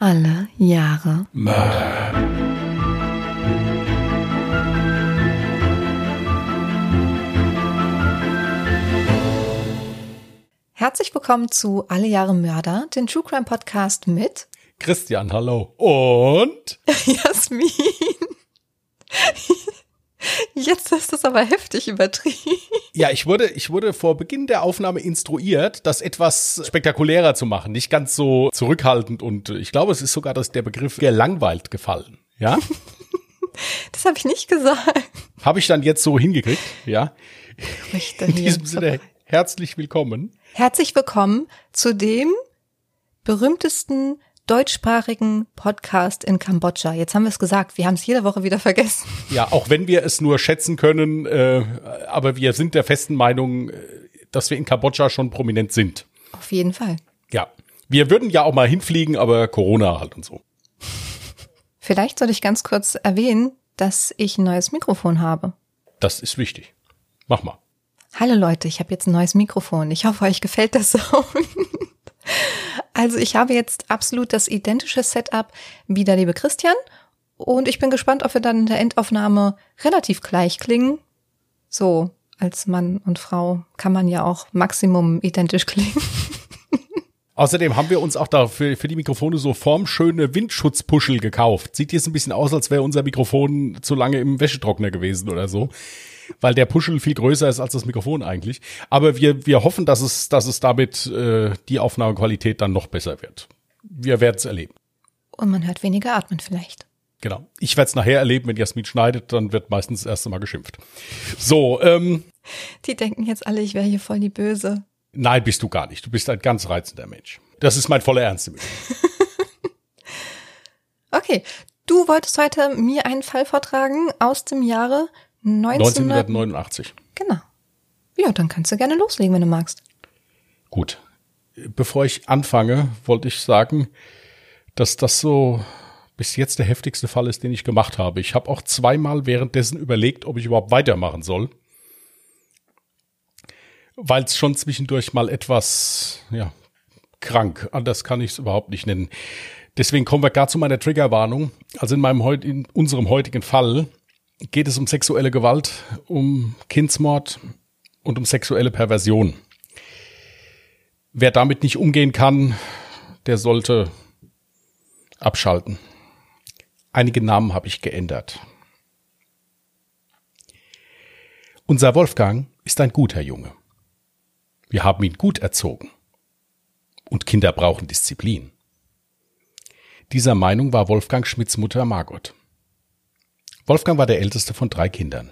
Alle Jahre Mörder. Herzlich willkommen zu Alle Jahre Mörder, den True Crime Podcast mit Christian, hallo. Und Jasmin. Jetzt ist das aber heftig übertrieben. ja, ich wurde, ich wurde vor Beginn der Aufnahme instruiert, das etwas spektakulärer zu machen, nicht ganz so zurückhaltend und ich glaube, es ist sogar dass der Begriff gelangweilt gefallen. Ja, Das habe ich nicht gesagt. habe ich dann jetzt so hingekriegt. Ja, Richter in diesem Sinne herzlich willkommen. Herzlich willkommen zu dem berühmtesten deutschsprachigen Podcast in Kambodscha. Jetzt haben wir es gesagt, wir haben es jede Woche wieder vergessen. Ja, auch wenn wir es nur schätzen können, äh, aber wir sind der festen Meinung, äh, dass wir in Kambodscha schon prominent sind. Auf jeden Fall. Ja, wir würden ja auch mal hinfliegen, aber Corona halt und so. Vielleicht soll ich ganz kurz erwähnen, dass ich ein neues Mikrofon habe. Das ist wichtig. Mach mal. Hallo Leute, ich habe jetzt ein neues Mikrofon. Ich hoffe, euch gefällt das Sound. Also ich habe jetzt absolut das identische Setup wie der liebe Christian und ich bin gespannt, ob wir dann in der Endaufnahme relativ gleich klingen. So, als Mann und Frau kann man ja auch Maximum identisch klingen. Außerdem haben wir uns auch da für, für die Mikrofone so formschöne Windschutzpuschel gekauft. Sieht jetzt ein bisschen aus, als wäre unser Mikrofon zu lange im Wäschetrockner gewesen oder so. Weil der Puschel viel größer ist als das Mikrofon eigentlich. Aber wir, wir hoffen, dass es, dass es damit äh, die Aufnahmequalität dann noch besser wird. Wir werden es erleben. Und man hört weniger atmen vielleicht. Genau. Ich werde es nachher erleben, wenn Jasmin schneidet, dann wird meistens das erste Mal geschimpft. So, ähm, Die denken jetzt alle, ich wäre hier voll die Böse. nein, bist du gar nicht. Du bist ein ganz reizender Mensch. Das ist mein voller Ernst. Okay, du wolltest heute mir einen Fall vortragen aus dem Jahre 1900. 1989. Genau. Ja, dann kannst du gerne loslegen, wenn du magst. Gut. Bevor ich anfange, wollte ich sagen, dass das so bis jetzt der heftigste Fall ist, den ich gemacht habe. Ich habe auch zweimal währenddessen überlegt, ob ich überhaupt weitermachen soll. Weil es schon zwischendurch mal etwas, ja, krank, anders kann ich es überhaupt nicht nennen. Deswegen kommen wir gar zu meiner Triggerwarnung. Also in meinem in unserem heutigen Fall geht es um sexuelle Gewalt, um Kindsmord und um sexuelle Perversion. Wer damit nicht umgehen kann, der sollte abschalten. Einige Namen habe ich geändert. Unser Wolfgang ist ein guter Junge. Wir haben ihn gut erzogen. Und Kinder brauchen Disziplin. Dieser Meinung war Wolfgang Schmidts Mutter Margot. Wolfgang war der älteste von drei Kindern.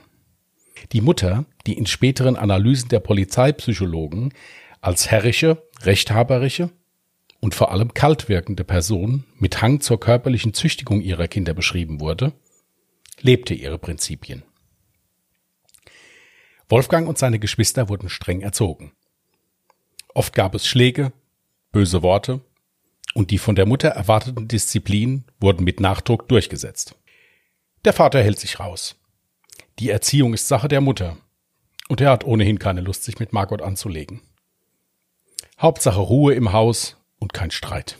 Die Mutter, die in späteren Analysen der Polizeipsychologen als herrische, rechthaberische und vor allem kalt wirkende Person mit Hang zur körperlichen Züchtigung ihrer Kinder beschrieben wurde, lebte ihre Prinzipien. Wolfgang und seine Geschwister wurden streng erzogen. Oft gab es Schläge, böse Worte und die von der Mutter erwarteten Disziplin wurden mit Nachdruck durchgesetzt. Der Vater hält sich raus. Die Erziehung ist Sache der Mutter und er hat ohnehin keine Lust, sich mit Margot anzulegen. Hauptsache Ruhe im Haus und kein Streit.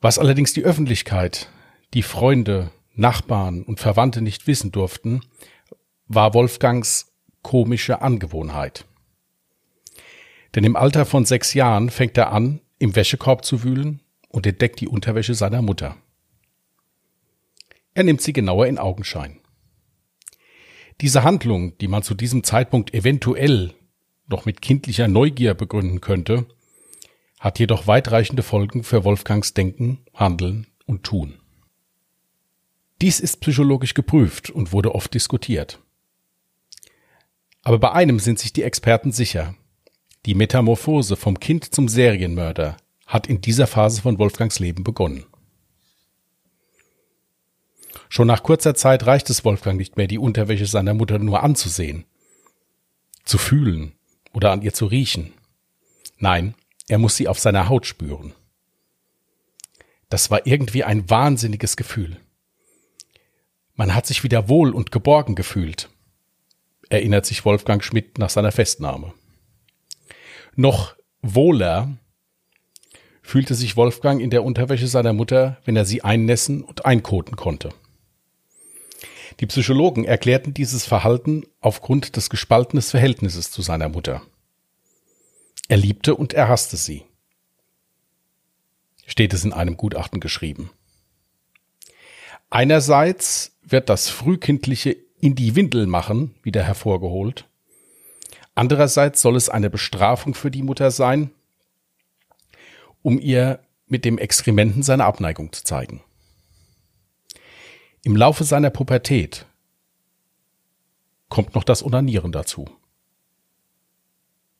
Was allerdings die Öffentlichkeit, die Freunde, Nachbarn und Verwandte nicht wissen durften, war Wolfgangs komische Angewohnheit. Denn im Alter von sechs Jahren fängt er an, im Wäschekorb zu wühlen und entdeckt die Unterwäsche seiner Mutter. Er nimmt sie genauer in Augenschein. Diese Handlung, die man zu diesem Zeitpunkt eventuell noch mit kindlicher Neugier begründen könnte, hat jedoch weitreichende Folgen für Wolfgangs Denken, Handeln und Tun. Dies ist psychologisch geprüft und wurde oft diskutiert. Aber bei einem sind sich die Experten sicher. Die Metamorphose vom Kind zum Serienmörder hat in dieser Phase von Wolfgangs Leben begonnen. Schon nach kurzer Zeit reicht es Wolfgang nicht mehr, die Unterwäsche seiner Mutter nur anzusehen, zu fühlen oder an ihr zu riechen. Nein, er muss sie auf seiner Haut spüren. Das war irgendwie ein wahnsinniges Gefühl. Man hat sich wieder wohl und geborgen gefühlt, erinnert sich Wolfgang Schmidt nach seiner Festnahme. Noch wohler fühlte sich Wolfgang in der Unterwäsche seiner Mutter, wenn er sie einnässen und einkoten konnte. Die Psychologen erklärten dieses Verhalten aufgrund des gespaltenen Verhältnisses zu seiner Mutter. Er liebte und er hasste sie. Steht es in einem Gutachten geschrieben. Einerseits wird das frühkindliche in die Windel machen wieder hervorgeholt. Andererseits soll es eine Bestrafung für die Mutter sein, um ihr mit dem Exkrementen seine Abneigung zu zeigen. Im Laufe seiner Pubertät kommt noch das Onanieren dazu.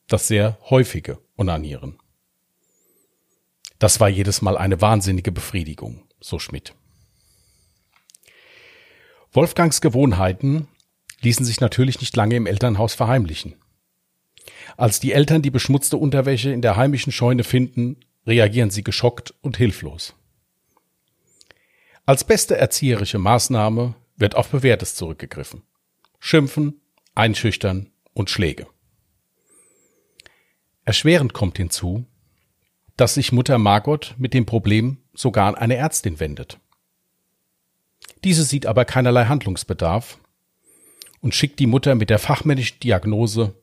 Das sehr häufige Onanieren. Das war jedes Mal eine wahnsinnige Befriedigung, so Schmidt. Wolfgangs Gewohnheiten ließen sich natürlich nicht lange im Elternhaus verheimlichen. Als die Eltern die beschmutzte Unterwäsche in der heimischen Scheune finden, reagieren sie geschockt und hilflos. Als beste erzieherische Maßnahme wird auf Bewährtes zurückgegriffen. Schimpfen, einschüchtern und Schläge. Erschwerend kommt hinzu, dass sich Mutter Margot mit dem Problem sogar an eine Ärztin wendet. Diese sieht aber keinerlei Handlungsbedarf und schickt die Mutter mit der fachmännischen Diagnose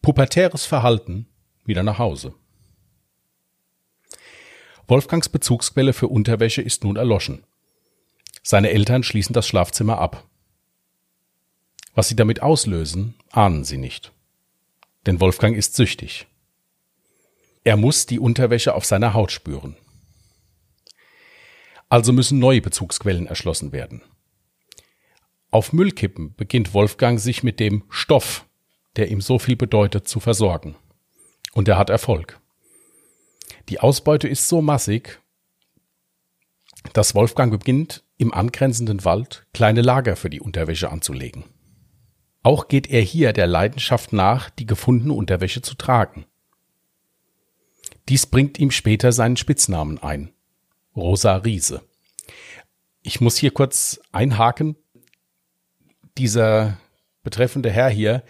pubertäres Verhalten wieder nach Hause. Wolfgangs Bezugsquelle für Unterwäsche ist nun erloschen. Seine Eltern schließen das Schlafzimmer ab. Was sie damit auslösen, ahnen sie nicht. Denn Wolfgang ist süchtig. Er muss die Unterwäsche auf seiner Haut spüren. Also müssen neue Bezugsquellen erschlossen werden. Auf Müllkippen beginnt Wolfgang sich mit dem Stoff, der ihm so viel bedeutet, zu versorgen. Und er hat Erfolg. Die Ausbeute ist so massig, dass Wolfgang beginnt, im angrenzenden Wald kleine Lager für die Unterwäsche anzulegen. Auch geht er hier der Leidenschaft nach, die gefundene Unterwäsche zu tragen. Dies bringt ihm später seinen Spitznamen ein. Rosa Riese. Ich muss hier kurz einhaken. Dieser betreffende Herr hier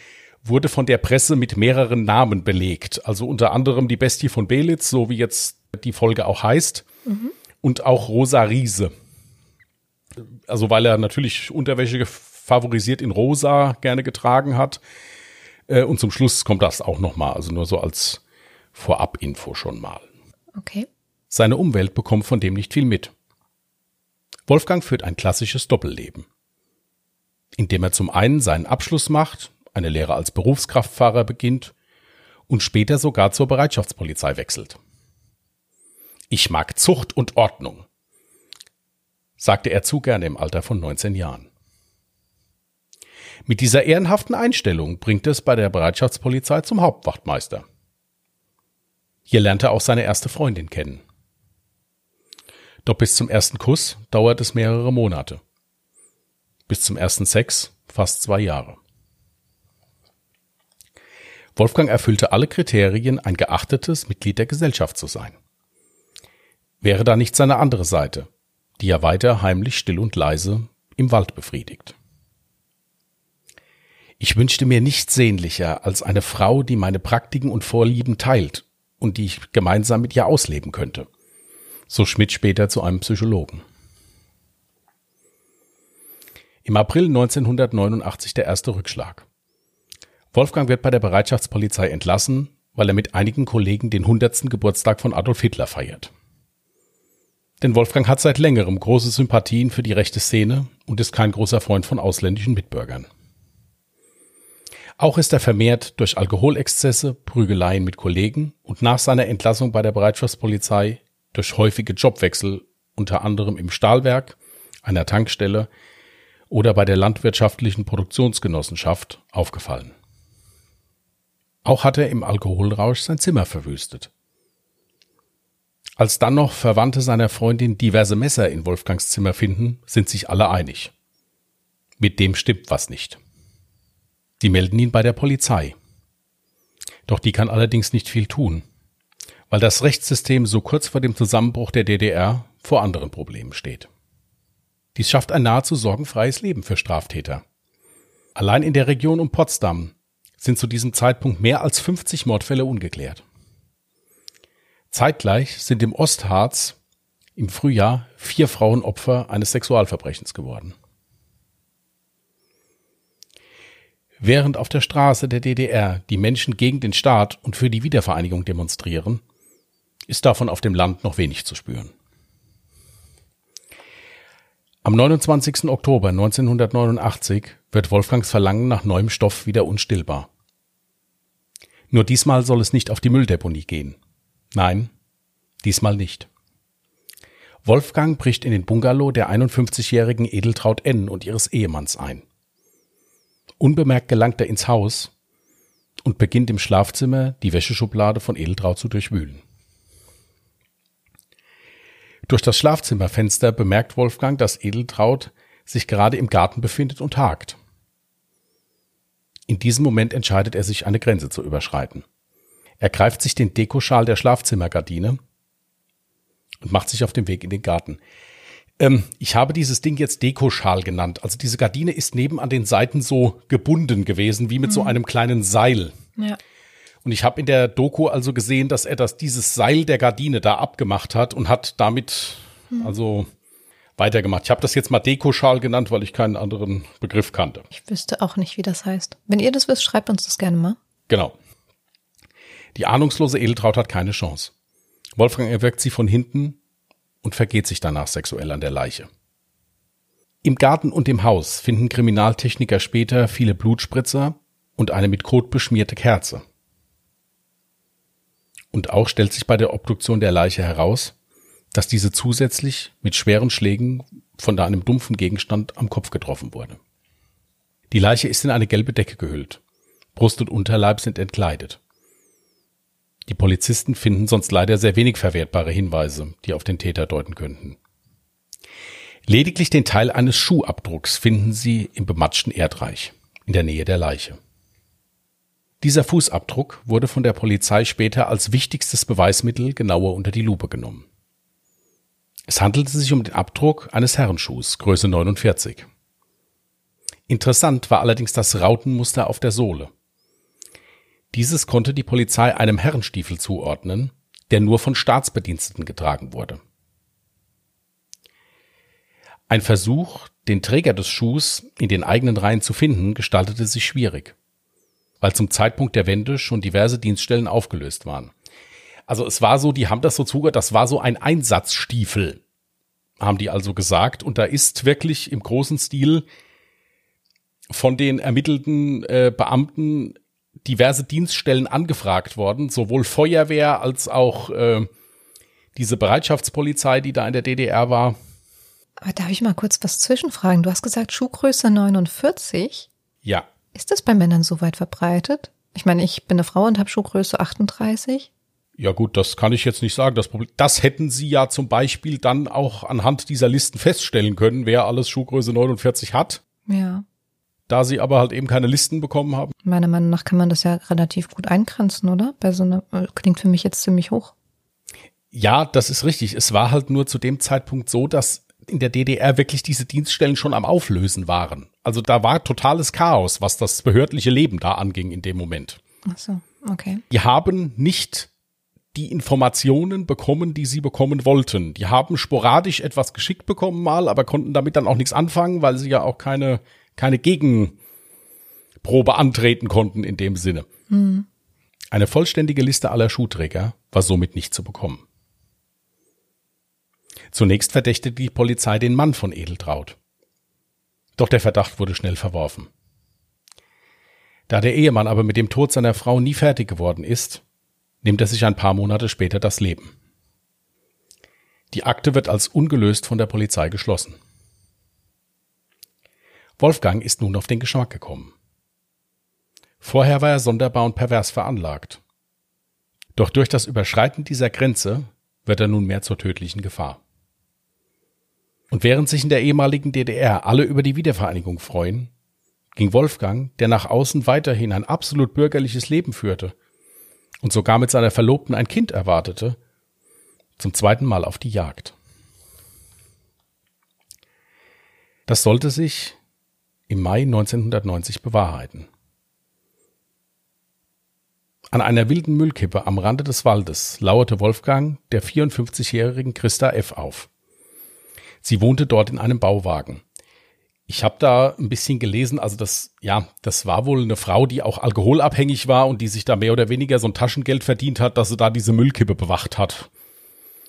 wurde von der Presse mit mehreren Namen belegt. Also unter anderem die Bestie von Belitz, so wie jetzt die Folge auch heißt. Mhm. Und auch Rosa Riese. Also weil er natürlich Unterwäsche favorisiert in Rosa gerne getragen hat. Äh, und zum Schluss kommt das auch nochmal. Also nur so als Vorab-Info schon mal. Okay. Seine Umwelt bekommt von dem nicht viel mit. Wolfgang führt ein klassisches Doppelleben, indem er zum einen seinen Abschluss macht eine Lehre als Berufskraftfahrer beginnt und später sogar zur Bereitschaftspolizei wechselt. Ich mag Zucht und Ordnung, sagte er zu gerne im Alter von 19 Jahren. Mit dieser ehrenhaften Einstellung bringt es bei der Bereitschaftspolizei zum Hauptwachtmeister. Hier lernt er auch seine erste Freundin kennen. Doch bis zum ersten Kuss dauert es mehrere Monate. Bis zum ersten Sex fast zwei Jahre. Wolfgang erfüllte alle Kriterien, ein geachtetes Mitglied der Gesellschaft zu sein. Wäre da nicht seine andere Seite, die er weiter heimlich still und leise im Wald befriedigt. Ich wünschte mir nichts sehnlicher als eine Frau, die meine Praktiken und Vorlieben teilt und die ich gemeinsam mit ihr ausleben könnte. So Schmidt später zu einem Psychologen. Im April 1989 der erste Rückschlag. Wolfgang wird bei der Bereitschaftspolizei entlassen, weil er mit einigen Kollegen den 100. Geburtstag von Adolf Hitler feiert. Denn Wolfgang hat seit längerem große Sympathien für die rechte Szene und ist kein großer Freund von ausländischen Mitbürgern. Auch ist er vermehrt durch Alkoholexzesse, Prügeleien mit Kollegen und nach seiner Entlassung bei der Bereitschaftspolizei durch häufige Jobwechsel unter anderem im Stahlwerk, einer Tankstelle oder bei der landwirtschaftlichen Produktionsgenossenschaft aufgefallen. Auch hat er im Alkoholrausch sein Zimmer verwüstet. Als dann noch Verwandte seiner Freundin diverse Messer in Wolfgangs Zimmer finden, sind sich alle einig. Mit dem stimmt was nicht. Sie melden ihn bei der Polizei. Doch die kann allerdings nicht viel tun, weil das Rechtssystem so kurz vor dem Zusammenbruch der DDR vor anderen Problemen steht. Dies schafft ein nahezu sorgenfreies Leben für Straftäter. Allein in der Region um Potsdam sind zu diesem Zeitpunkt mehr als 50 Mordfälle ungeklärt. Zeitgleich sind im Ostharz im Frühjahr vier Frauen Opfer eines Sexualverbrechens geworden. Während auf der Straße der DDR die Menschen gegen den Staat und für die Wiedervereinigung demonstrieren, ist davon auf dem Land noch wenig zu spüren. Am 29. Oktober 1989 wird Wolfgangs Verlangen nach neuem Stoff wieder unstillbar. Nur diesmal soll es nicht auf die Mülldeponie gehen. Nein, diesmal nicht. Wolfgang bricht in den Bungalow der 51-jährigen Edeltraut N. und ihres Ehemanns ein. Unbemerkt gelangt er ins Haus und beginnt im Schlafzimmer die Wäscheschublade von Edeltraut zu durchwühlen. Durch das Schlafzimmerfenster bemerkt Wolfgang, dass Edeltraut sich gerade im Garten befindet und hakt. In diesem Moment entscheidet er sich, eine Grenze zu überschreiten. Er greift sich den Dekoschal der Schlafzimmergardine und macht sich auf den Weg in den Garten. Ähm, ich habe dieses Ding jetzt Dekoschal genannt. Also diese Gardine ist neben an den Seiten so gebunden gewesen, wie mit mhm. so einem kleinen Seil. Ja. Und ich habe in der Doku also gesehen, dass er das dieses Seil der Gardine da abgemacht hat und hat damit mhm. also weitergemacht. Ich habe das jetzt mal Dekoschal genannt, weil ich keinen anderen Begriff kannte. Ich wüsste auch nicht, wie das heißt. Wenn ihr das wisst, schreibt uns das gerne mal. Genau. Die ahnungslose Edeltraut hat keine Chance. Wolfgang erweckt sie von hinten und vergeht sich danach sexuell an der Leiche. Im Garten und im Haus finden Kriminaltechniker später viele Blutspritzer und eine mit Kot beschmierte Kerze. Und auch stellt sich bei der Obduktion der Leiche heraus, dass diese zusätzlich mit schweren Schlägen von einem dumpfen Gegenstand am Kopf getroffen wurde. Die Leiche ist in eine gelbe Decke gehüllt. Brust und Unterleib sind entkleidet. Die Polizisten finden sonst leider sehr wenig verwertbare Hinweise, die auf den Täter deuten könnten. Lediglich den Teil eines Schuhabdrucks finden sie im bematschten Erdreich, in der Nähe der Leiche. Dieser Fußabdruck wurde von der Polizei später als wichtigstes Beweismittel genauer unter die Lupe genommen. Es handelte sich um den Abdruck eines Herrenschuhs, Größe 49. Interessant war allerdings das Rautenmuster auf der Sohle. Dieses konnte die Polizei einem Herrenstiefel zuordnen, der nur von Staatsbediensteten getragen wurde. Ein Versuch, den Träger des Schuhs in den eigenen Reihen zu finden, gestaltete sich schwierig, weil zum Zeitpunkt der Wende schon diverse Dienststellen aufgelöst waren. Also es war so, die haben das so zugehört, das war so ein Einsatzstiefel, haben die also gesagt. Und da ist wirklich im großen Stil von den ermittelten äh, Beamten diverse Dienststellen angefragt worden, sowohl Feuerwehr als auch äh, diese Bereitschaftspolizei, die da in der DDR war. Aber darf ich mal kurz was zwischenfragen? Du hast gesagt Schuhgröße 49. Ja. Ist das bei Männern so weit verbreitet? Ich meine, ich bin eine Frau und habe Schuhgröße 38. Ja gut, das kann ich jetzt nicht sagen. Das, Problem, das hätten Sie ja zum Beispiel dann auch anhand dieser Listen feststellen können, wer alles Schuhgröße 49 hat. Ja da sie aber halt eben keine Listen bekommen haben. Meiner Meinung nach kann man das ja relativ gut eingrenzen, oder? Bei so einer, äh, klingt für mich jetzt ziemlich hoch. Ja, das ist richtig. Es war halt nur zu dem Zeitpunkt so, dass in der DDR wirklich diese Dienststellen schon am Auflösen waren. Also da war totales Chaos, was das behördliche Leben da anging in dem Moment. Ach so, okay. Die haben nicht die Informationen bekommen, die sie bekommen wollten. Die haben sporadisch etwas geschickt bekommen mal, aber konnten damit dann auch nichts anfangen, weil sie ja auch keine keine Gegenprobe antreten konnten in dem Sinne. Mhm. Eine vollständige Liste aller Schuhträger war somit nicht zu bekommen. Zunächst verdächtigte die Polizei den Mann von Edeltraut. Doch der Verdacht wurde schnell verworfen. Da der Ehemann aber mit dem Tod seiner Frau nie fertig geworden ist, nimmt er sich ein paar Monate später das Leben. Die Akte wird als ungelöst von der Polizei geschlossen. Wolfgang ist nun auf den Geschmack gekommen. Vorher war er sonderbar und pervers veranlagt. Doch durch das Überschreiten dieser Grenze wird er nunmehr zur tödlichen Gefahr. Und während sich in der ehemaligen DDR alle über die Wiedervereinigung freuen, ging Wolfgang, der nach außen weiterhin ein absolut bürgerliches Leben führte und sogar mit seiner Verlobten ein Kind erwartete, zum zweiten Mal auf die Jagd. Das sollte sich im Mai 1990 bewahrheiten. An einer wilden Müllkippe am Rande des Waldes lauerte Wolfgang der 54-jährigen Christa F. auf. Sie wohnte dort in einem Bauwagen. Ich habe da ein bisschen gelesen, also das, ja, das war wohl eine Frau, die auch alkoholabhängig war und die sich da mehr oder weniger so ein Taschengeld verdient hat, dass sie da diese Müllkippe bewacht hat.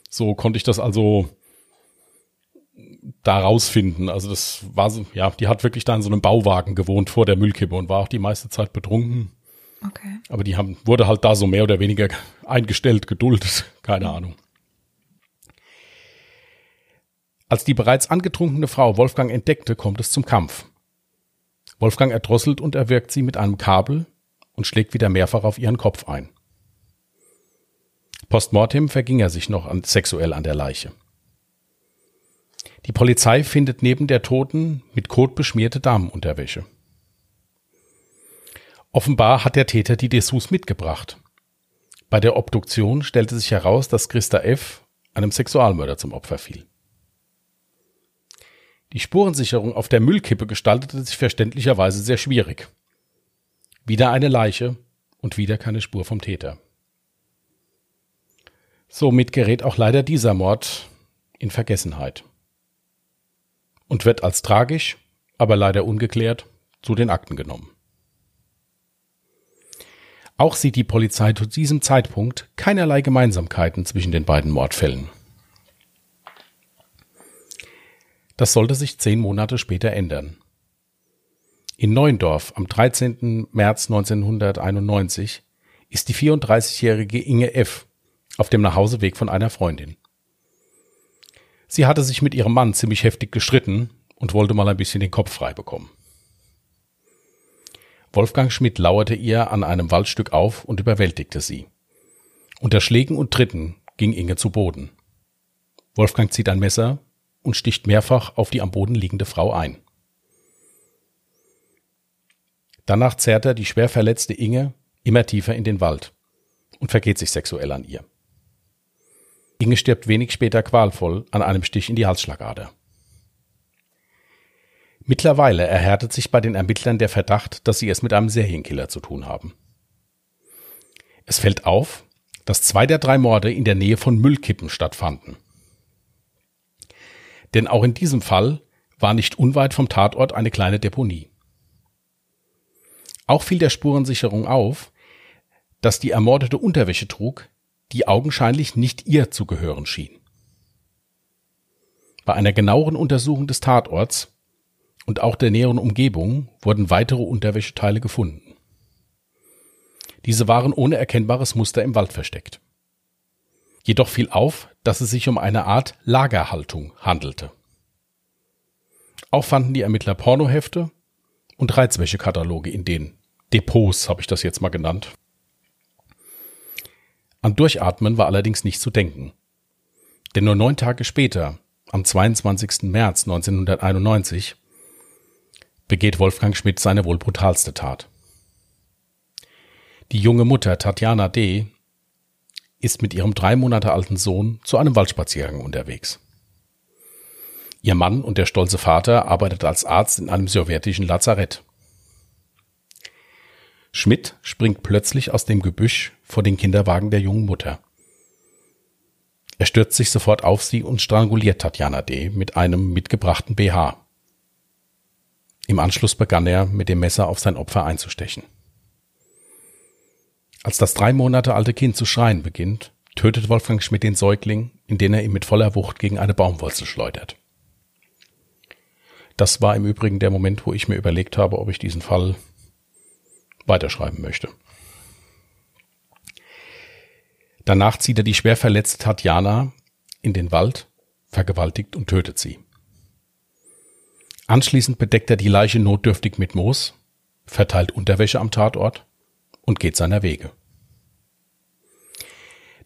So konnte ich das also da rausfinden. Also das war so, ja, die hat wirklich da in so einem Bauwagen gewohnt vor der Müllkippe und war auch die meiste Zeit betrunken. Okay. Aber die haben, wurde halt da so mehr oder weniger eingestellt, geduldet, keine Ahnung. Als die bereits angetrunkene Frau Wolfgang entdeckte, kommt es zum Kampf. Wolfgang erdrosselt und erwirkt sie mit einem Kabel und schlägt wieder mehrfach auf ihren Kopf ein. Postmortem verging er sich noch an, sexuell an der Leiche. Die Polizei findet neben der Toten mit Kot beschmierte Damenunterwäsche. Offenbar hat der Täter die Dessous mitgebracht. Bei der Obduktion stellte sich heraus, dass Christa F. einem Sexualmörder zum Opfer fiel. Die Spurensicherung auf der Müllkippe gestaltete sich verständlicherweise sehr schwierig. Wieder eine Leiche und wieder keine Spur vom Täter. Somit gerät auch leider dieser Mord in Vergessenheit und wird als tragisch, aber leider ungeklärt, zu den Akten genommen. Auch sieht die Polizei zu diesem Zeitpunkt keinerlei Gemeinsamkeiten zwischen den beiden Mordfällen. Das sollte sich zehn Monate später ändern. In Neuendorf am 13. März 1991 ist die 34-jährige Inge F. auf dem Nachhauseweg von einer Freundin. Sie hatte sich mit ihrem Mann ziemlich heftig gestritten und wollte mal ein bisschen den Kopf frei bekommen. Wolfgang Schmidt lauerte ihr an einem Waldstück auf und überwältigte sie. Unter Schlägen und Tritten ging Inge zu Boden. Wolfgang zieht ein Messer und sticht mehrfach auf die am Boden liegende Frau ein. Danach zerrt er die schwer verletzte Inge immer tiefer in den Wald und vergeht sich sexuell an ihr. Inge stirbt wenig später qualvoll an einem Stich in die Halsschlagader. Mittlerweile erhärtet sich bei den Ermittlern der Verdacht, dass sie es mit einem Serienkiller zu tun haben. Es fällt auf, dass zwei der drei Morde in der Nähe von Müllkippen stattfanden. Denn auch in diesem Fall war nicht unweit vom Tatort eine kleine Deponie. Auch fiel der Spurensicherung auf, dass die Ermordete Unterwäsche trug, die augenscheinlich nicht ihr zu gehören schien. Bei einer genaueren Untersuchung des Tatorts und auch der näheren Umgebung wurden weitere Unterwäscheteile gefunden. Diese waren ohne erkennbares Muster im Wald versteckt. Jedoch fiel auf, dass es sich um eine Art Lagerhaltung handelte. Auch fanden die Ermittler Pornohefte und Reizwäschekataloge in den Depots, habe ich das jetzt mal genannt. An Durchatmen war allerdings nicht zu denken. Denn nur neun Tage später, am 22. März 1991, begeht Wolfgang Schmidt seine wohl brutalste Tat. Die junge Mutter Tatjana D. ist mit ihrem drei Monate alten Sohn zu einem Waldspaziergang unterwegs. Ihr Mann und der stolze Vater arbeitet als Arzt in einem sowjetischen Lazarett. Schmidt springt plötzlich aus dem Gebüsch vor den Kinderwagen der jungen Mutter. Er stürzt sich sofort auf sie und stranguliert Tatjana D. mit einem mitgebrachten BH. Im Anschluss begann er, mit dem Messer auf sein Opfer einzustechen. Als das drei Monate alte Kind zu schreien beginnt, tötet Wolfgang Schmidt den Säugling, indem er ihn mit voller Wucht gegen eine Baumwurzel schleudert. Das war im Übrigen der Moment, wo ich mir überlegt habe, ob ich diesen Fall weiterschreiben möchte. Danach zieht er die schwer verletzte Tatjana in den Wald, vergewaltigt und tötet sie. Anschließend bedeckt er die Leiche notdürftig mit Moos, verteilt Unterwäsche am Tatort und geht seiner Wege.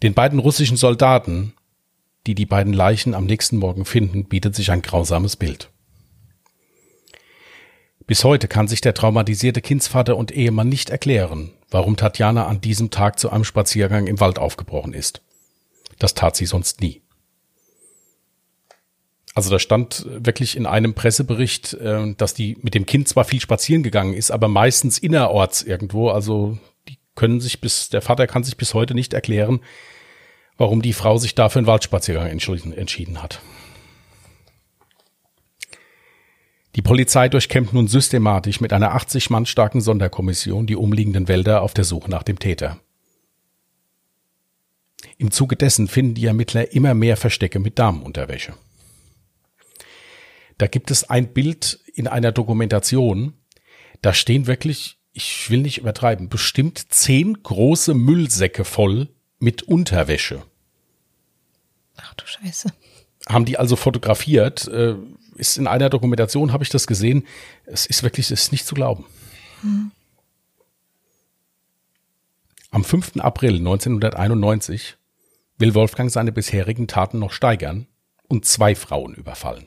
Den beiden russischen Soldaten, die die beiden Leichen am nächsten Morgen finden, bietet sich ein grausames Bild. Bis heute kann sich der traumatisierte Kindsvater und Ehemann nicht erklären, warum Tatjana an diesem Tag zu einem Spaziergang im Wald aufgebrochen ist. Das tat sie sonst nie. Also da stand wirklich in einem Pressebericht, äh, dass die mit dem Kind zwar viel spazieren gegangen ist, aber meistens innerorts irgendwo. Also die können sich bis, der Vater kann sich bis heute nicht erklären, warum die Frau sich da für einen Waldspaziergang entschieden hat. Die Polizei durchkämmt nun systematisch mit einer 80 Mann starken Sonderkommission die umliegenden Wälder auf der Suche nach dem Täter. Im Zuge dessen finden die Ermittler immer mehr Verstecke mit Damenunterwäsche. Da gibt es ein Bild in einer Dokumentation, da stehen wirklich, ich will nicht übertreiben, bestimmt zehn große Müllsäcke voll mit Unterwäsche. Ach du Scheiße. Haben die also fotografiert, äh, ist in einer Dokumentation, habe ich das gesehen. Es ist wirklich, es ist nicht zu glauben. Hm. Am 5. April 1991 will Wolfgang seine bisherigen Taten noch steigern und zwei Frauen überfallen.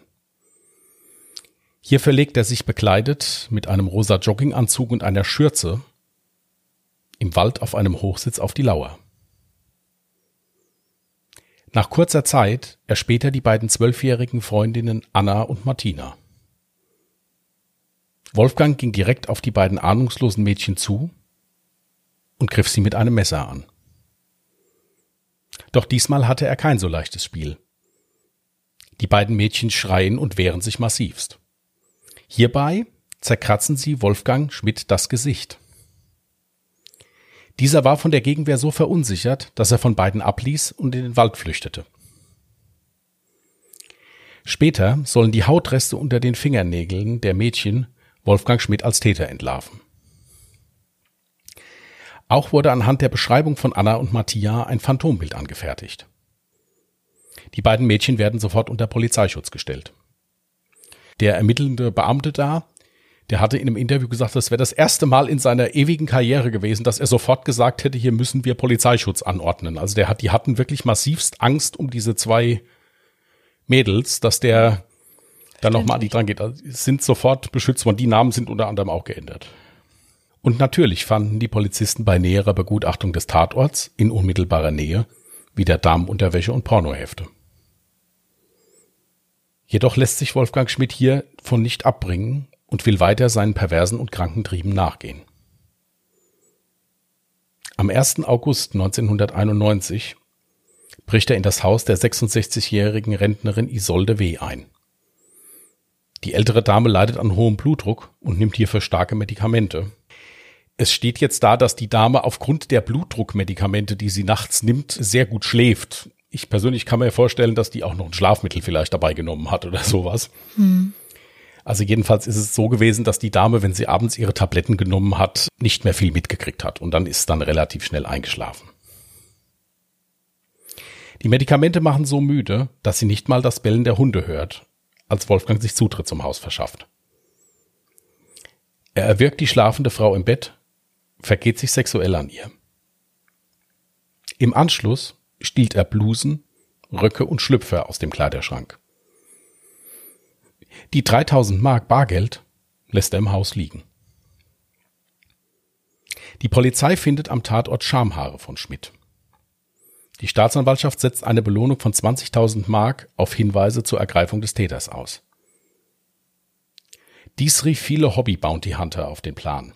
Hier verlegt er sich bekleidet mit einem rosa Jogginganzug und einer Schürze im Wald auf einem Hochsitz auf die Lauer. Nach kurzer Zeit erspäht er die beiden zwölfjährigen Freundinnen Anna und Martina. Wolfgang ging direkt auf die beiden ahnungslosen Mädchen zu und griff sie mit einem Messer an. Doch diesmal hatte er kein so leichtes Spiel. Die beiden Mädchen schreien und wehren sich massivst. Hierbei zerkratzen sie Wolfgang Schmidt das Gesicht. Dieser war von der Gegenwehr so verunsichert, dass er von beiden abließ und in den Wald flüchtete. Später sollen die Hautreste unter den Fingernägeln der Mädchen Wolfgang Schmidt als Täter entlarven. Auch wurde anhand der Beschreibung von Anna und Mattia ein Phantombild angefertigt. Die beiden Mädchen werden sofort unter Polizeischutz gestellt. Der ermittelnde Beamte da der hatte in einem Interview gesagt, das wäre das erste Mal in seiner ewigen Karriere gewesen, dass er sofort gesagt hätte, hier müssen wir Polizeischutz anordnen. Also der hat, die hatten wirklich massivst Angst um diese zwei Mädels, dass der dann nochmal an die dran geht. Also sind sofort beschützt worden. Die Namen sind unter anderem auch geändert. Und natürlich fanden die Polizisten bei näherer Begutachtung des Tatorts in unmittelbarer Nähe wieder Damenunterwäsche und Pornohefte. Jedoch lässt sich Wolfgang Schmidt hier von nicht abbringen und will weiter seinen perversen und kranken Trieben nachgehen. Am 1. August 1991 bricht er in das Haus der 66-jährigen Rentnerin Isolde W. ein. Die ältere Dame leidet an hohem Blutdruck und nimmt hierfür starke Medikamente. Es steht jetzt da, dass die Dame aufgrund der Blutdruckmedikamente, die sie nachts nimmt, sehr gut schläft. Ich persönlich kann mir vorstellen, dass die auch noch ein Schlafmittel vielleicht dabei genommen hat oder sowas. Hm. Also jedenfalls ist es so gewesen, dass die Dame, wenn sie abends ihre Tabletten genommen hat, nicht mehr viel mitgekriegt hat und dann ist dann relativ schnell eingeschlafen. Die Medikamente machen so müde, dass sie nicht mal das Bellen der Hunde hört, als Wolfgang sich Zutritt zum Haus verschafft. Er erwirkt die schlafende Frau im Bett, vergeht sich sexuell an ihr. Im Anschluss stiehlt er Blusen, Röcke und Schlüpfer aus dem Kleiderschrank. Die 3000 Mark Bargeld lässt er im Haus liegen. Die Polizei findet am Tatort Schamhaare von Schmidt. Die Staatsanwaltschaft setzt eine Belohnung von 20.000 Mark auf Hinweise zur Ergreifung des Täters aus. Dies rief viele Hobby-Bounty-Hunter auf den Plan.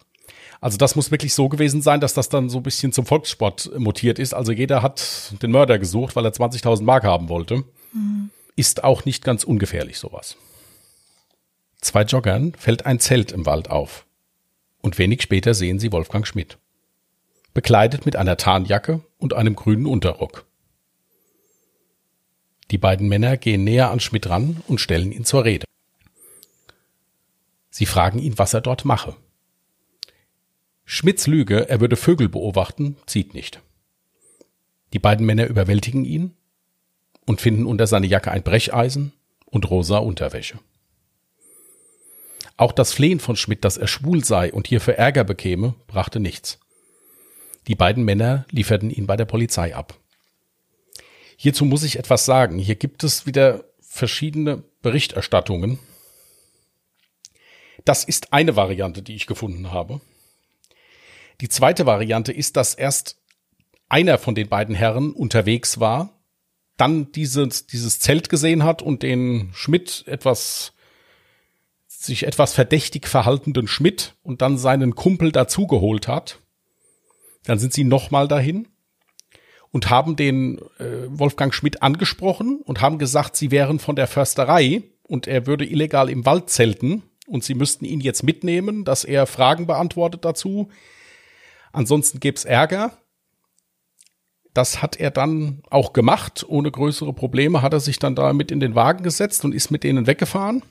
Also das muss wirklich so gewesen sein, dass das dann so ein bisschen zum Volkssport mutiert ist. Also jeder hat den Mörder gesucht, weil er 20.000 Mark haben wollte. Mhm. Ist auch nicht ganz ungefährlich sowas. Zwei Joggern fällt ein Zelt im Wald auf. Und wenig später sehen sie Wolfgang Schmidt. Bekleidet mit einer Tarnjacke und einem grünen Unterrock. Die beiden Männer gehen näher an Schmidt ran und stellen ihn zur Rede. Sie fragen ihn, was er dort mache. Schmidts Lüge, er würde Vögel beobachten, zieht nicht. Die beiden Männer überwältigen ihn und finden unter seine Jacke ein Brecheisen und rosa Unterwäsche. Auch das Flehen von Schmidt, dass er schwul sei und hierfür Ärger bekäme, brachte nichts. Die beiden Männer lieferten ihn bei der Polizei ab. Hierzu muss ich etwas sagen. Hier gibt es wieder verschiedene Berichterstattungen. Das ist eine Variante, die ich gefunden habe. Die zweite Variante ist, dass erst einer von den beiden Herren unterwegs war, dann dieses, dieses Zelt gesehen hat und den Schmidt etwas sich etwas verdächtig verhaltenden Schmidt und dann seinen Kumpel dazugeholt hat. Dann sind sie nochmal dahin und haben den äh, Wolfgang Schmidt angesprochen und haben gesagt, sie wären von der Försterei und er würde illegal im Wald zelten und sie müssten ihn jetzt mitnehmen, dass er Fragen beantwortet dazu. Ansonsten gäbe es Ärger. Das hat er dann auch gemacht. Ohne größere Probleme hat er sich dann da mit in den Wagen gesetzt und ist mit denen weggefahren.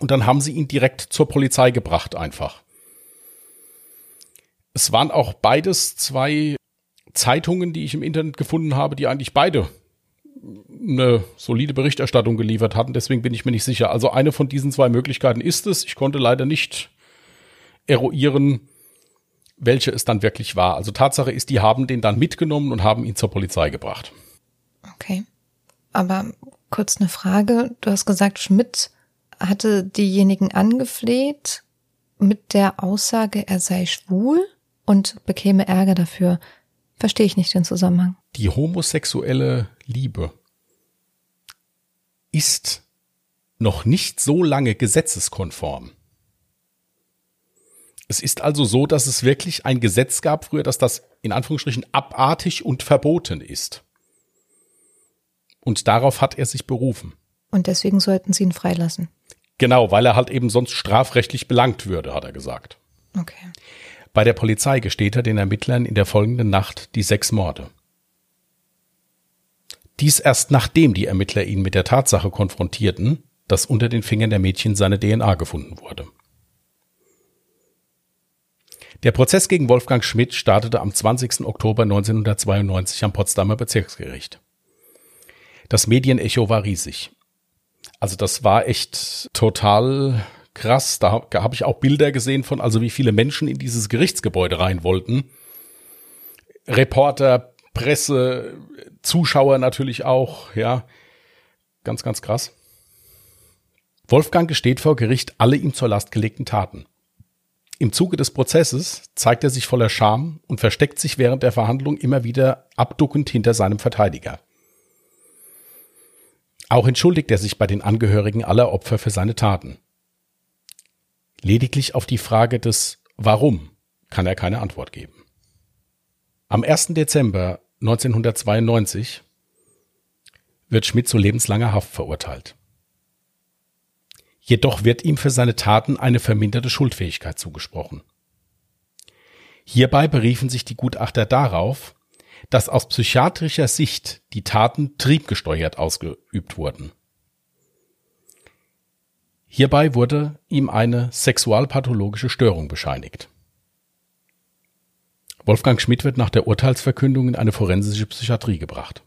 Und dann haben sie ihn direkt zur Polizei gebracht einfach. Es waren auch beides zwei Zeitungen, die ich im Internet gefunden habe, die eigentlich beide eine solide Berichterstattung geliefert hatten. Deswegen bin ich mir nicht sicher. Also eine von diesen zwei Möglichkeiten ist es. Ich konnte leider nicht eruieren, welche es dann wirklich war. Also Tatsache ist, die haben den dann mitgenommen und haben ihn zur Polizei gebracht. Okay. Aber kurz eine Frage. Du hast gesagt, Schmidt hatte diejenigen angefleht mit der Aussage, er sei schwul und bekäme Ärger dafür. Verstehe ich nicht den Zusammenhang. Die homosexuelle Liebe ist noch nicht so lange gesetzeskonform. Es ist also so, dass es wirklich ein Gesetz gab früher, dass das in Anführungsstrichen abartig und verboten ist. Und darauf hat er sich berufen. Und deswegen sollten sie ihn freilassen. Genau, weil er halt eben sonst strafrechtlich belangt würde, hat er gesagt. Okay. Bei der Polizei gesteht er den Ermittlern in der folgenden Nacht die sechs Morde. Dies erst nachdem die Ermittler ihn mit der Tatsache konfrontierten, dass unter den Fingern der Mädchen seine DNA gefunden wurde. Der Prozess gegen Wolfgang Schmidt startete am 20. Oktober 1992 am Potsdamer Bezirksgericht. Das Medienecho war riesig. Also das war echt total krass. Da habe ich auch Bilder gesehen von, also wie viele Menschen in dieses Gerichtsgebäude rein wollten. Reporter, Presse, Zuschauer natürlich auch, ja. Ganz, ganz krass. Wolfgang gesteht vor Gericht alle ihm zur Last gelegten Taten. Im Zuge des Prozesses zeigt er sich voller Scham und versteckt sich während der Verhandlung immer wieder abduckend hinter seinem Verteidiger. Auch entschuldigt er sich bei den Angehörigen aller Opfer für seine Taten. Lediglich auf die Frage des Warum kann er keine Antwort geben. Am 1. Dezember 1992 wird Schmidt zu lebenslanger Haft verurteilt. Jedoch wird ihm für seine Taten eine verminderte Schuldfähigkeit zugesprochen. Hierbei beriefen sich die Gutachter darauf, dass aus psychiatrischer Sicht die Taten triebgesteuert ausgeübt wurden. Hierbei wurde ihm eine sexualpathologische Störung bescheinigt. Wolfgang Schmidt wird nach der Urteilsverkündung in eine forensische Psychiatrie gebracht.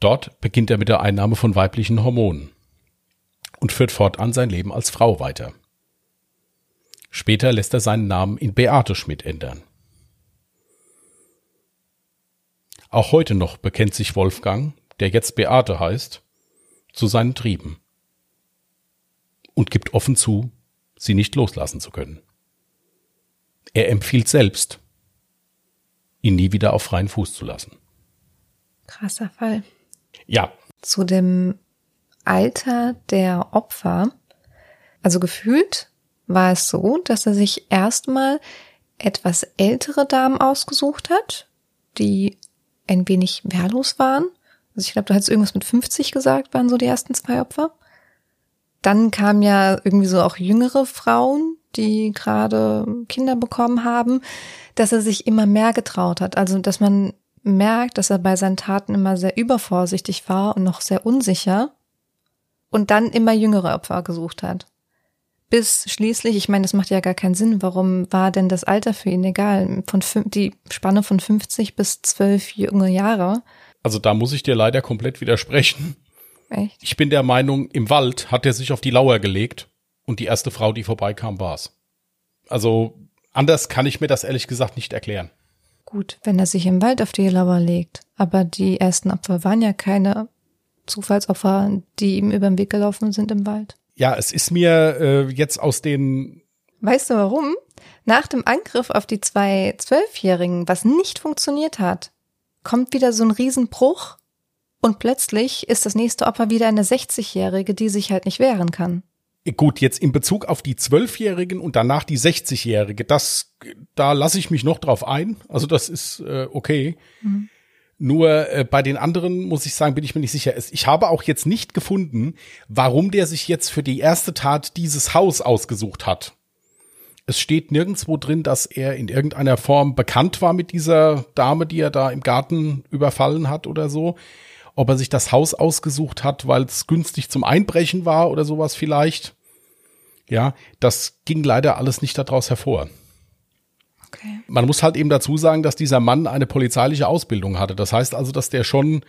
Dort beginnt er mit der Einnahme von weiblichen Hormonen und führt fortan sein Leben als Frau weiter. Später lässt er seinen Namen in Beate Schmidt ändern. Auch heute noch bekennt sich Wolfgang, der jetzt Beate heißt, zu seinen Trieben und gibt offen zu, sie nicht loslassen zu können. Er empfiehlt selbst, ihn nie wieder auf freien Fuß zu lassen. Krasser Fall. Ja. Zu dem Alter der Opfer, also gefühlt war es so, dass er sich erstmal etwas ältere Damen ausgesucht hat, die ein wenig wehrlos waren. Also ich glaube, du hast irgendwas mit 50 gesagt, waren so die ersten zwei Opfer. Dann kamen ja irgendwie so auch jüngere Frauen, die gerade Kinder bekommen haben, dass er sich immer mehr getraut hat. Also, dass man merkt, dass er bei seinen Taten immer sehr übervorsichtig war und noch sehr unsicher und dann immer jüngere Opfer gesucht hat. Bis schließlich, ich meine, das macht ja gar keinen Sinn. Warum war denn das Alter für ihn egal? Von die Spanne von 50 bis 12 junge Jahre. Also da muss ich dir leider komplett widersprechen. Echt? Ich bin der Meinung, im Wald hat er sich auf die Lauer gelegt und die erste Frau, die vorbeikam, war's. Also anders kann ich mir das ehrlich gesagt nicht erklären. Gut, wenn er sich im Wald auf die Lauer legt. Aber die ersten Opfer waren ja keine Zufallsopfer, die ihm über den Weg gelaufen sind im Wald. Ja, es ist mir äh, jetzt aus den. Weißt du warum? Nach dem Angriff auf die zwei Zwölfjährigen, was nicht funktioniert hat, kommt wieder so ein Riesenbruch und plötzlich ist das nächste Opfer wieder eine 60-Jährige, die sich halt nicht wehren kann. Gut, jetzt in Bezug auf die Zwölfjährigen und danach die 60-Jährige, das, da lasse ich mich noch drauf ein. Also das ist äh, okay. Mhm. Nur äh, bei den anderen muss ich sagen, bin ich mir nicht sicher. Ich habe auch jetzt nicht gefunden, warum der sich jetzt für die erste Tat dieses Haus ausgesucht hat. Es steht nirgendwo drin, dass er in irgendeiner Form bekannt war mit dieser Dame, die er da im Garten überfallen hat oder so ob er sich das Haus ausgesucht hat, weil es günstig zum Einbrechen war oder sowas vielleicht. Ja, das ging leider alles nicht daraus hervor. Okay. Man muss halt eben dazu sagen, dass dieser Mann eine polizeiliche Ausbildung hatte. Das heißt also, dass der schon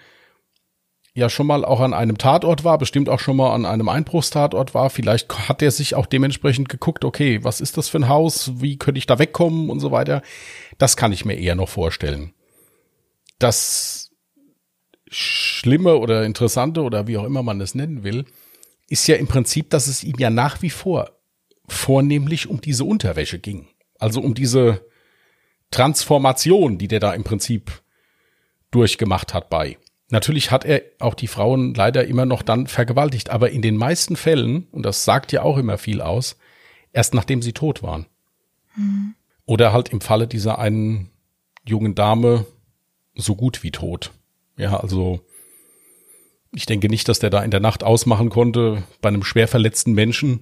ja schon mal auch an einem Tatort war, bestimmt auch schon mal an einem Einbruchstatort war. Vielleicht hat er sich auch dementsprechend geguckt, okay, was ist das für ein Haus? Wie könnte ich da wegkommen und so weiter. Das kann ich mir eher noch vorstellen. Das Schlimme oder Interessante oder wie auch immer man es nennen will, ist ja im Prinzip, dass es ihm ja nach wie vor vornehmlich um diese Unterwäsche ging. Also um diese Transformation, die der da im Prinzip durchgemacht hat bei. Natürlich hat er auch die Frauen leider immer noch dann vergewaltigt, aber in den meisten Fällen, und das sagt ja auch immer viel aus, erst nachdem sie tot waren. Mhm. Oder halt im Falle dieser einen jungen Dame so gut wie tot. Ja, also ich denke nicht, dass der da in der Nacht ausmachen konnte bei einem schwer verletzten Menschen,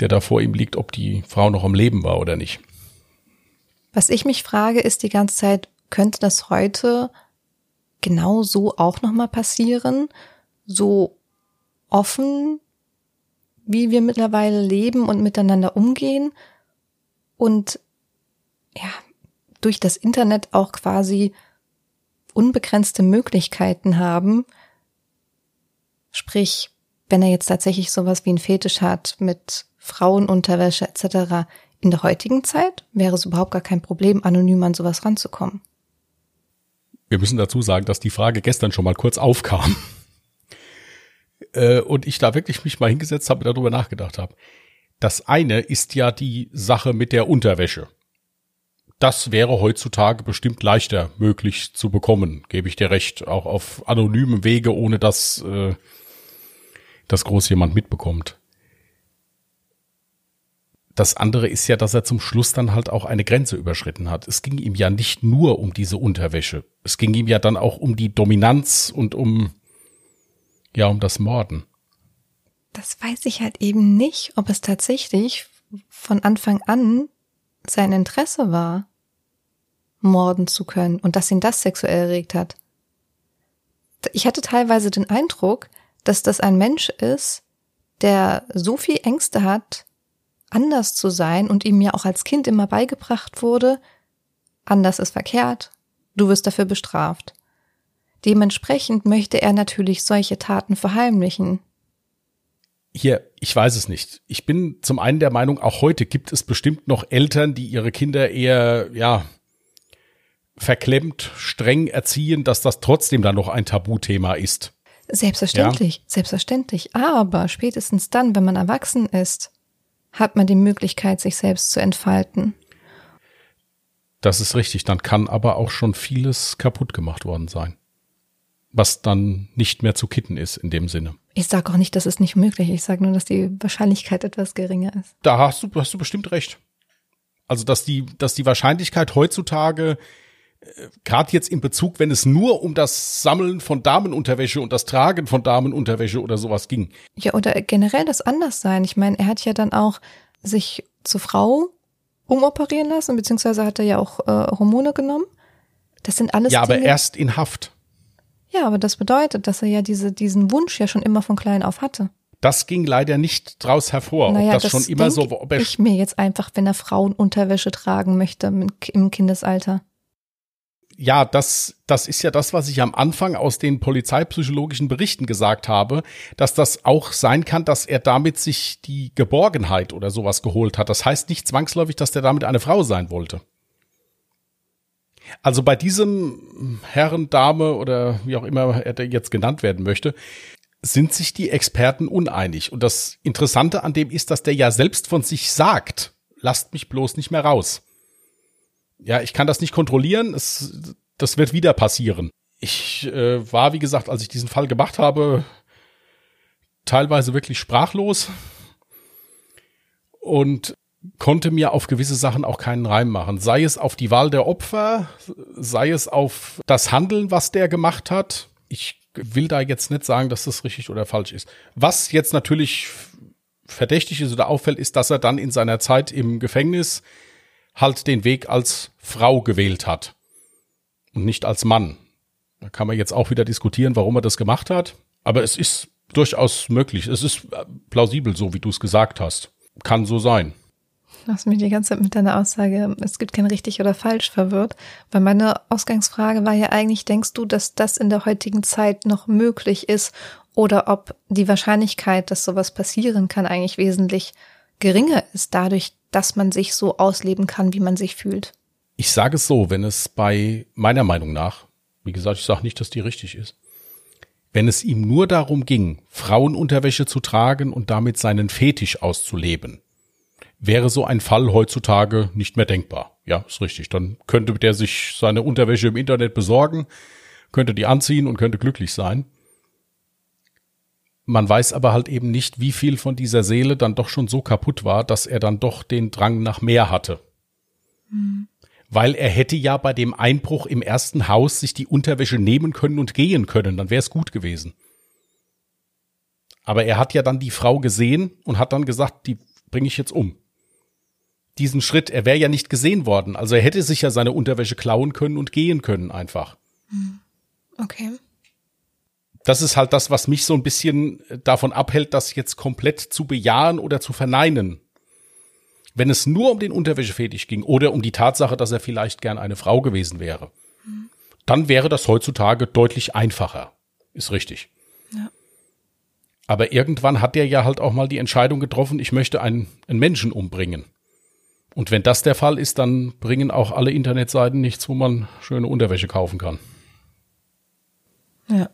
der da vor ihm liegt, ob die Frau noch am Leben war oder nicht. Was ich mich frage, ist die ganze Zeit, könnte das heute genau so auch nochmal passieren? So offen, wie wir mittlerweile leben und miteinander umgehen und ja, durch das Internet auch quasi unbegrenzte Möglichkeiten haben. Sprich, wenn er jetzt tatsächlich sowas wie ein Fetisch hat mit Frauenunterwäsche etc. In der heutigen Zeit wäre es überhaupt gar kein Problem, anonym an sowas ranzukommen. Wir müssen dazu sagen, dass die Frage gestern schon mal kurz aufkam. Äh, und ich da wirklich mich mal hingesetzt habe darüber nachgedacht habe. Das eine ist ja die Sache mit der Unterwäsche das wäre heutzutage bestimmt leichter möglich zu bekommen, gebe ich dir recht, auch auf anonymen Wege, ohne dass äh, das groß jemand mitbekommt. Das andere ist ja, dass er zum Schluss dann halt auch eine Grenze überschritten hat. Es ging ihm ja nicht nur um diese Unterwäsche. Es ging ihm ja dann auch um die Dominanz und um, ja, um das Morden. Das weiß ich halt eben nicht, ob es tatsächlich von Anfang an sein Interesse war morden zu können und dass ihn das sexuell erregt hat. Ich hatte teilweise den Eindruck, dass das ein Mensch ist, der so viel Ängste hat, anders zu sein und ihm ja auch als Kind immer beigebracht wurde, anders ist verkehrt, du wirst dafür bestraft. Dementsprechend möchte er natürlich solche Taten verheimlichen. Hier, ich weiß es nicht. Ich bin zum einen der Meinung, auch heute gibt es bestimmt noch Eltern, die ihre Kinder eher, ja, verklemmt, streng erziehen, dass das trotzdem dann noch ein Tabuthema ist. Selbstverständlich, ja? selbstverständlich. Aber spätestens dann, wenn man erwachsen ist, hat man die Möglichkeit, sich selbst zu entfalten. Das ist richtig. Dann kann aber auch schon vieles kaputt gemacht worden sein. Was dann nicht mehr zu kitten ist in dem Sinne. Ich sage auch nicht, dass es nicht möglich ist. Ich sage nur, dass die Wahrscheinlichkeit etwas geringer ist. Da hast du, hast du bestimmt recht. Also, dass die, dass die Wahrscheinlichkeit heutzutage gerade jetzt in Bezug, wenn es nur um das Sammeln von Damenunterwäsche und das Tragen von Damenunterwäsche oder sowas ging. Ja, oder generell das Anderssein. Ich meine, er hat ja dann auch sich zur Frau umoperieren lassen, beziehungsweise hat er ja auch äh, Hormone genommen. Das sind alles. Ja, aber Dinge, erst in Haft. Ja, aber das bedeutet, dass er ja diese, diesen Wunsch ja schon immer von klein auf hatte. Das ging leider nicht draus hervor. Naja, ob das, das schon immer so war. Ich mir jetzt einfach, wenn er Frauenunterwäsche tragen möchte im Kindesalter ja, das, das ist ja das, was ich am Anfang aus den polizeipsychologischen Berichten gesagt habe, dass das auch sein kann, dass er damit sich die Geborgenheit oder sowas geholt hat. Das heißt nicht zwangsläufig, dass der damit eine Frau sein wollte. Also bei diesem Herren, Dame oder wie auch immer er jetzt genannt werden möchte, sind sich die Experten uneinig. Und das Interessante an dem ist, dass der ja selbst von sich sagt, lasst mich bloß nicht mehr raus ja, ich kann das nicht kontrollieren. Es, das wird wieder passieren. Ich äh, war, wie gesagt, als ich diesen Fall gemacht habe, teilweise wirklich sprachlos. und konnte mir auf gewisse Sachen auch keinen Reim machen. Sei es auf die Wahl der Opfer, sei es auf das Handeln, was der gemacht hat. Ich will da jetzt nicht sagen, dass das richtig oder falsch ist. Was jetzt natürlich verdächtig ist oder auffällt, ist, dass er dann in seiner Zeit im Gefängnis halt den Weg als Frau gewählt hat und nicht als Mann. Da kann man jetzt auch wieder diskutieren, warum er das gemacht hat. Aber es ist durchaus möglich. Es ist plausibel, so wie du es gesagt hast. Kann so sein. Du hast mich die ganze Zeit mit deiner Aussage, es gibt kein richtig oder falsch verwirrt, weil meine Ausgangsfrage war ja eigentlich, denkst du, dass das in der heutigen Zeit noch möglich ist oder ob die Wahrscheinlichkeit, dass sowas passieren kann, eigentlich wesentlich geringer ist, dadurch, dass man sich so ausleben kann, wie man sich fühlt? Ich sage es so, wenn es bei meiner Meinung nach, wie gesagt, ich sage nicht, dass die richtig ist, wenn es ihm nur darum ging, Frauenunterwäsche zu tragen und damit seinen Fetisch auszuleben, wäre so ein Fall heutzutage nicht mehr denkbar. Ja, ist richtig. Dann könnte der sich seine Unterwäsche im Internet besorgen, könnte die anziehen und könnte glücklich sein. Man weiß aber halt eben nicht, wie viel von dieser Seele dann doch schon so kaputt war, dass er dann doch den Drang nach mehr hatte. Mhm. Weil er hätte ja bei dem Einbruch im ersten Haus sich die Unterwäsche nehmen können und gehen können, dann wäre es gut gewesen. Aber er hat ja dann die Frau gesehen und hat dann gesagt, die bringe ich jetzt um diesen Schritt, er wäre ja nicht gesehen worden. Also er hätte sich ja seine Unterwäsche klauen können und gehen können einfach. Hm. Okay. Das ist halt das, was mich so ein bisschen davon abhält, das jetzt komplett zu bejahen oder zu verneinen. Wenn es nur um den Unterwäschefetisch ging oder um die Tatsache, dass er vielleicht gern eine Frau gewesen wäre, hm. dann wäre das heutzutage deutlich einfacher. Ist richtig. Ja. Aber irgendwann hat er ja halt auch mal die Entscheidung getroffen, ich möchte einen, einen Menschen umbringen. Und wenn das der Fall ist, dann bringen auch alle Internetseiten nichts, wo man schöne Unterwäsche kaufen kann. Ja.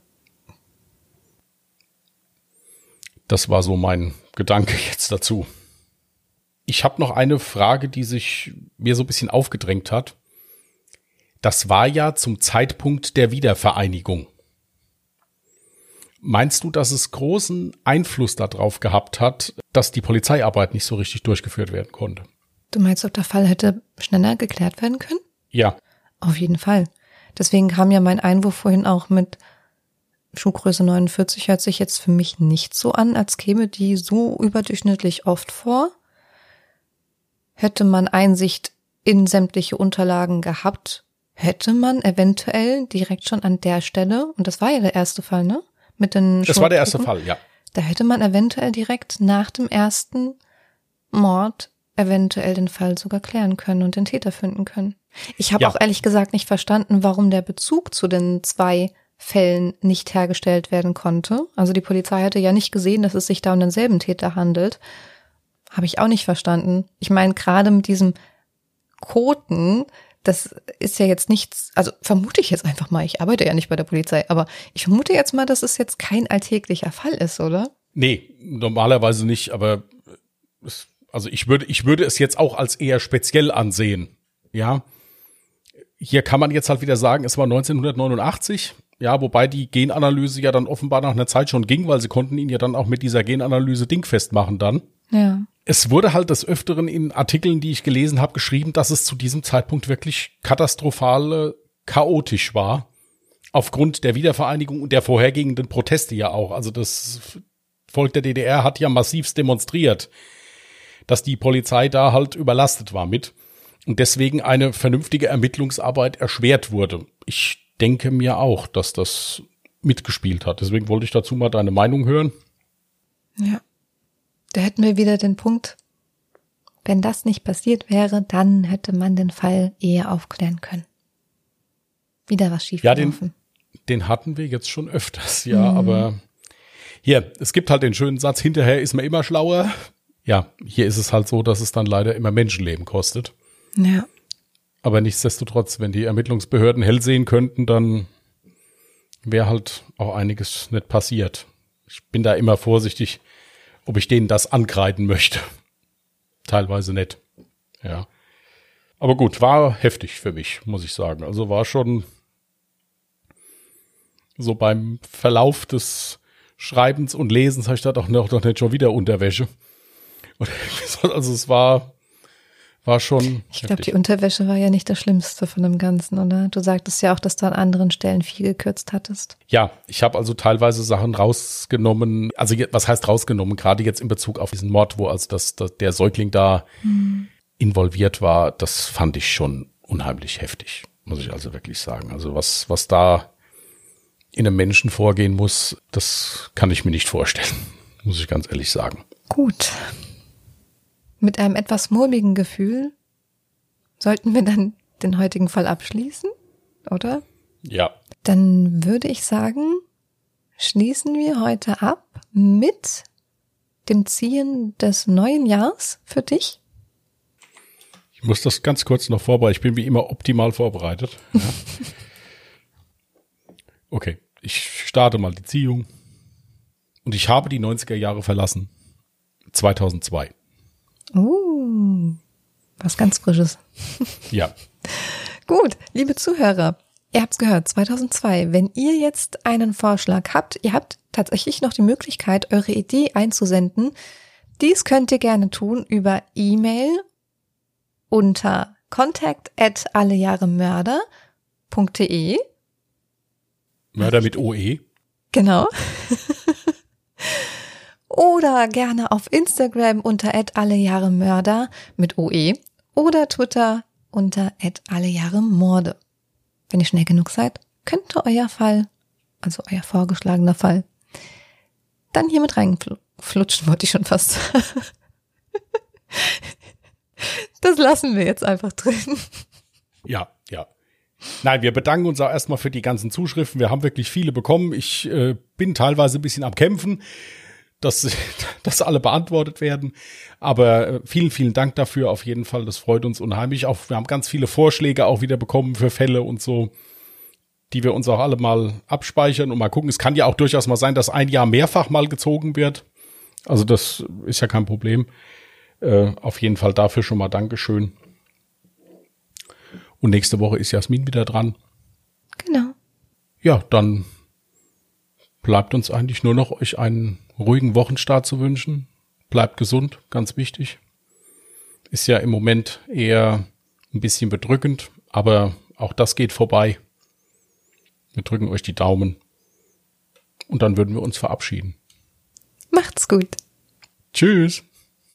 Das war so mein Gedanke jetzt dazu. Ich habe noch eine Frage, die sich mir so ein bisschen aufgedrängt hat. Das war ja zum Zeitpunkt der Wiedervereinigung. Meinst du, dass es großen Einfluss darauf gehabt hat, dass die Polizeiarbeit nicht so richtig durchgeführt werden konnte? Du meinst, ob der Fall hätte schneller geklärt werden können? Ja. Auf jeden Fall. Deswegen kam ja mein Einwurf vorhin auch mit Schuhgröße 49 hört sich jetzt für mich nicht so an, als käme die so überdurchschnittlich oft vor. Hätte man Einsicht in sämtliche Unterlagen gehabt, hätte man eventuell direkt schon an der Stelle, und das war ja der erste Fall, ne? Mit den Das war der erste Fall, ja. Da hätte man eventuell direkt nach dem ersten Mord eventuell den Fall sogar klären können und den Täter finden können. Ich habe ja. auch ehrlich gesagt nicht verstanden, warum der Bezug zu den zwei Fällen nicht hergestellt werden konnte. Also die Polizei hatte ja nicht gesehen, dass es sich da um denselben Täter handelt. Habe ich auch nicht verstanden. Ich meine, gerade mit diesem Koten, das ist ja jetzt nichts, also vermute ich jetzt einfach mal, ich arbeite ja nicht bei der Polizei, aber ich vermute jetzt mal, dass es jetzt kein alltäglicher Fall ist, oder? Nee, normalerweise nicht, aber es also ich würde, ich würde es jetzt auch als eher speziell ansehen. Ja. Hier kann man jetzt halt wieder sagen, es war 1989. Ja, wobei die Genanalyse ja dann offenbar nach einer Zeit schon ging, weil sie konnten ihn ja dann auch mit dieser Genanalyse dingfest machen dann. Ja. Es wurde halt des Öfteren in Artikeln, die ich gelesen habe, geschrieben, dass es zu diesem Zeitpunkt wirklich katastrophal chaotisch war. Aufgrund der Wiedervereinigung und der vorhergehenden Proteste ja auch. Also das Volk der DDR hat ja massivst demonstriert dass die Polizei da halt überlastet war mit und deswegen eine vernünftige Ermittlungsarbeit erschwert wurde. Ich denke mir auch, dass das mitgespielt hat. Deswegen wollte ich dazu mal deine Meinung hören. Ja. Da hätten wir wieder den Punkt, wenn das nicht passiert wäre, dann hätte man den Fall eher aufklären können. Wieder was schief Ja, den, den hatten wir jetzt schon öfters, ja, mhm. aber hier, es gibt halt den schönen Satz, hinterher ist man immer schlauer ja, hier ist es halt so, dass es dann leider immer Menschenleben kostet. Ja. Aber nichtsdestotrotz, wenn die Ermittlungsbehörden hell sehen könnten, dann wäre halt auch einiges nicht passiert. Ich bin da immer vorsichtig, ob ich denen das ankreiden möchte. Teilweise nicht. Ja. Aber gut, war heftig für mich, muss ich sagen. Also war schon so beim Verlauf des Schreibens und Lesens habe ich da doch noch, noch nicht schon wieder Unterwäsche. Also es war, war schon. Ich glaube, die Unterwäsche war ja nicht das Schlimmste von dem Ganzen, oder? Du sagtest ja auch, dass du an anderen Stellen viel gekürzt hattest. Ja, ich habe also teilweise Sachen rausgenommen. Also was heißt rausgenommen? Gerade jetzt in Bezug auf diesen Mord, wo also das, das der Säugling da hm. involviert war, das fand ich schon unheimlich heftig, muss ich also wirklich sagen. Also was, was da in einem Menschen vorgehen muss, das kann ich mir nicht vorstellen, muss ich ganz ehrlich sagen. Gut. Mit einem etwas mulmigen Gefühl sollten wir dann den heutigen Fall abschließen, oder? Ja. Dann würde ich sagen, schließen wir heute ab mit dem Ziehen des neuen Jahres für dich. Ich muss das ganz kurz noch vorbereiten. Ich bin wie immer optimal vorbereitet. Ja. okay, ich starte mal die Ziehung. Und ich habe die 90er Jahre verlassen. 2002. Uh, was ganz Frisches. Ja. Gut, liebe Zuhörer, ihr habt's gehört, 2002. Wenn ihr jetzt einen Vorschlag habt, ihr habt tatsächlich noch die Möglichkeit, eure Idee einzusenden. Dies könnt ihr gerne tun über E-Mail unter contact at allejahremörder.de. Mörder mit OE. Genau. oder gerne auf Instagram unter allejahremörder mit OE oder Twitter unter allejahremorde. Wenn ihr schnell genug seid, könnte euer Fall, also euer vorgeschlagener Fall, dann hier mit reinflutschen, wollte ich schon fast. Das lassen wir jetzt einfach drin. Ja, ja. Nein, wir bedanken uns auch erstmal für die ganzen Zuschriften. Wir haben wirklich viele bekommen. Ich äh, bin teilweise ein bisschen am Kämpfen dass, dass alle beantwortet werden. Aber äh, vielen, vielen Dank dafür auf jeden Fall. Das freut uns unheimlich. Auch wir haben ganz viele Vorschläge auch wieder bekommen für Fälle und so, die wir uns auch alle mal abspeichern und mal gucken. Es kann ja auch durchaus mal sein, dass ein Jahr mehrfach mal gezogen wird. Also das ist ja kein Problem. Äh, auf jeden Fall dafür schon mal Dankeschön. Und nächste Woche ist Jasmin wieder dran. Genau. Ja, dann bleibt uns eigentlich nur noch euch einen ruhigen Wochenstart zu wünschen. Bleibt gesund, ganz wichtig. Ist ja im Moment eher ein bisschen bedrückend, aber auch das geht vorbei. Wir drücken euch die Daumen und dann würden wir uns verabschieden. Macht's gut. Tschüss.